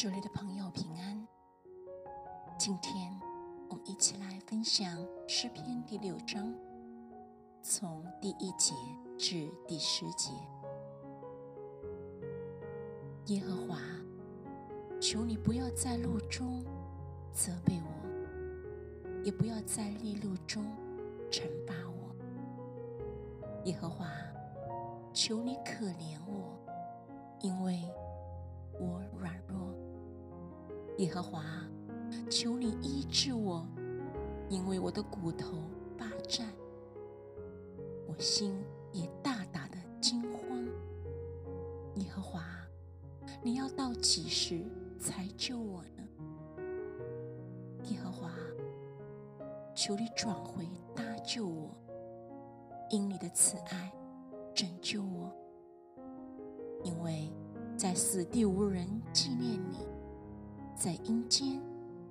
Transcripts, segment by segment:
主里的朋友平安，今天我们一起来分享诗篇第六章，从第一节至第十节。耶和华，求你不要在路中责备我，也不要在利路中惩罚我。耶和华，求你可怜我，因为。耶和华，求你医治我，因为我的骨头霸占，我心也大大的惊慌。耶和华，你要到几时才救我呢？耶和华，求你转回搭救我，因你的慈爱拯救我，因为在死地无人纪念你。在阴间，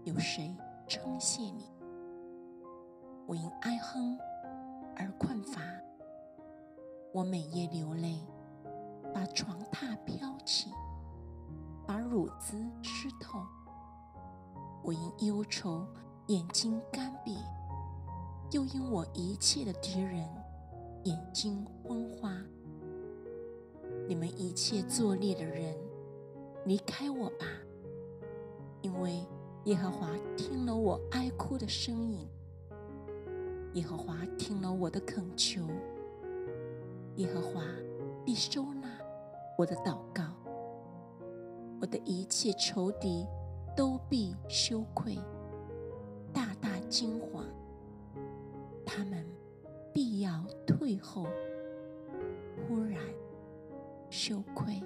有谁称谢你？我因哀哼而困乏，我每夜流泪，把床榻飘起，把褥子湿透。我因忧愁，眼睛干瘪，又因我一切的敌人，眼睛昏花。你们一切作孽的人，离开我吧！因为耶和华听了我哀哭的声音，耶和华听了我的恳求，耶和华必收纳我的祷告，我的一切仇敌都必羞愧，大大惊惶，他们必要退后，忽然羞愧。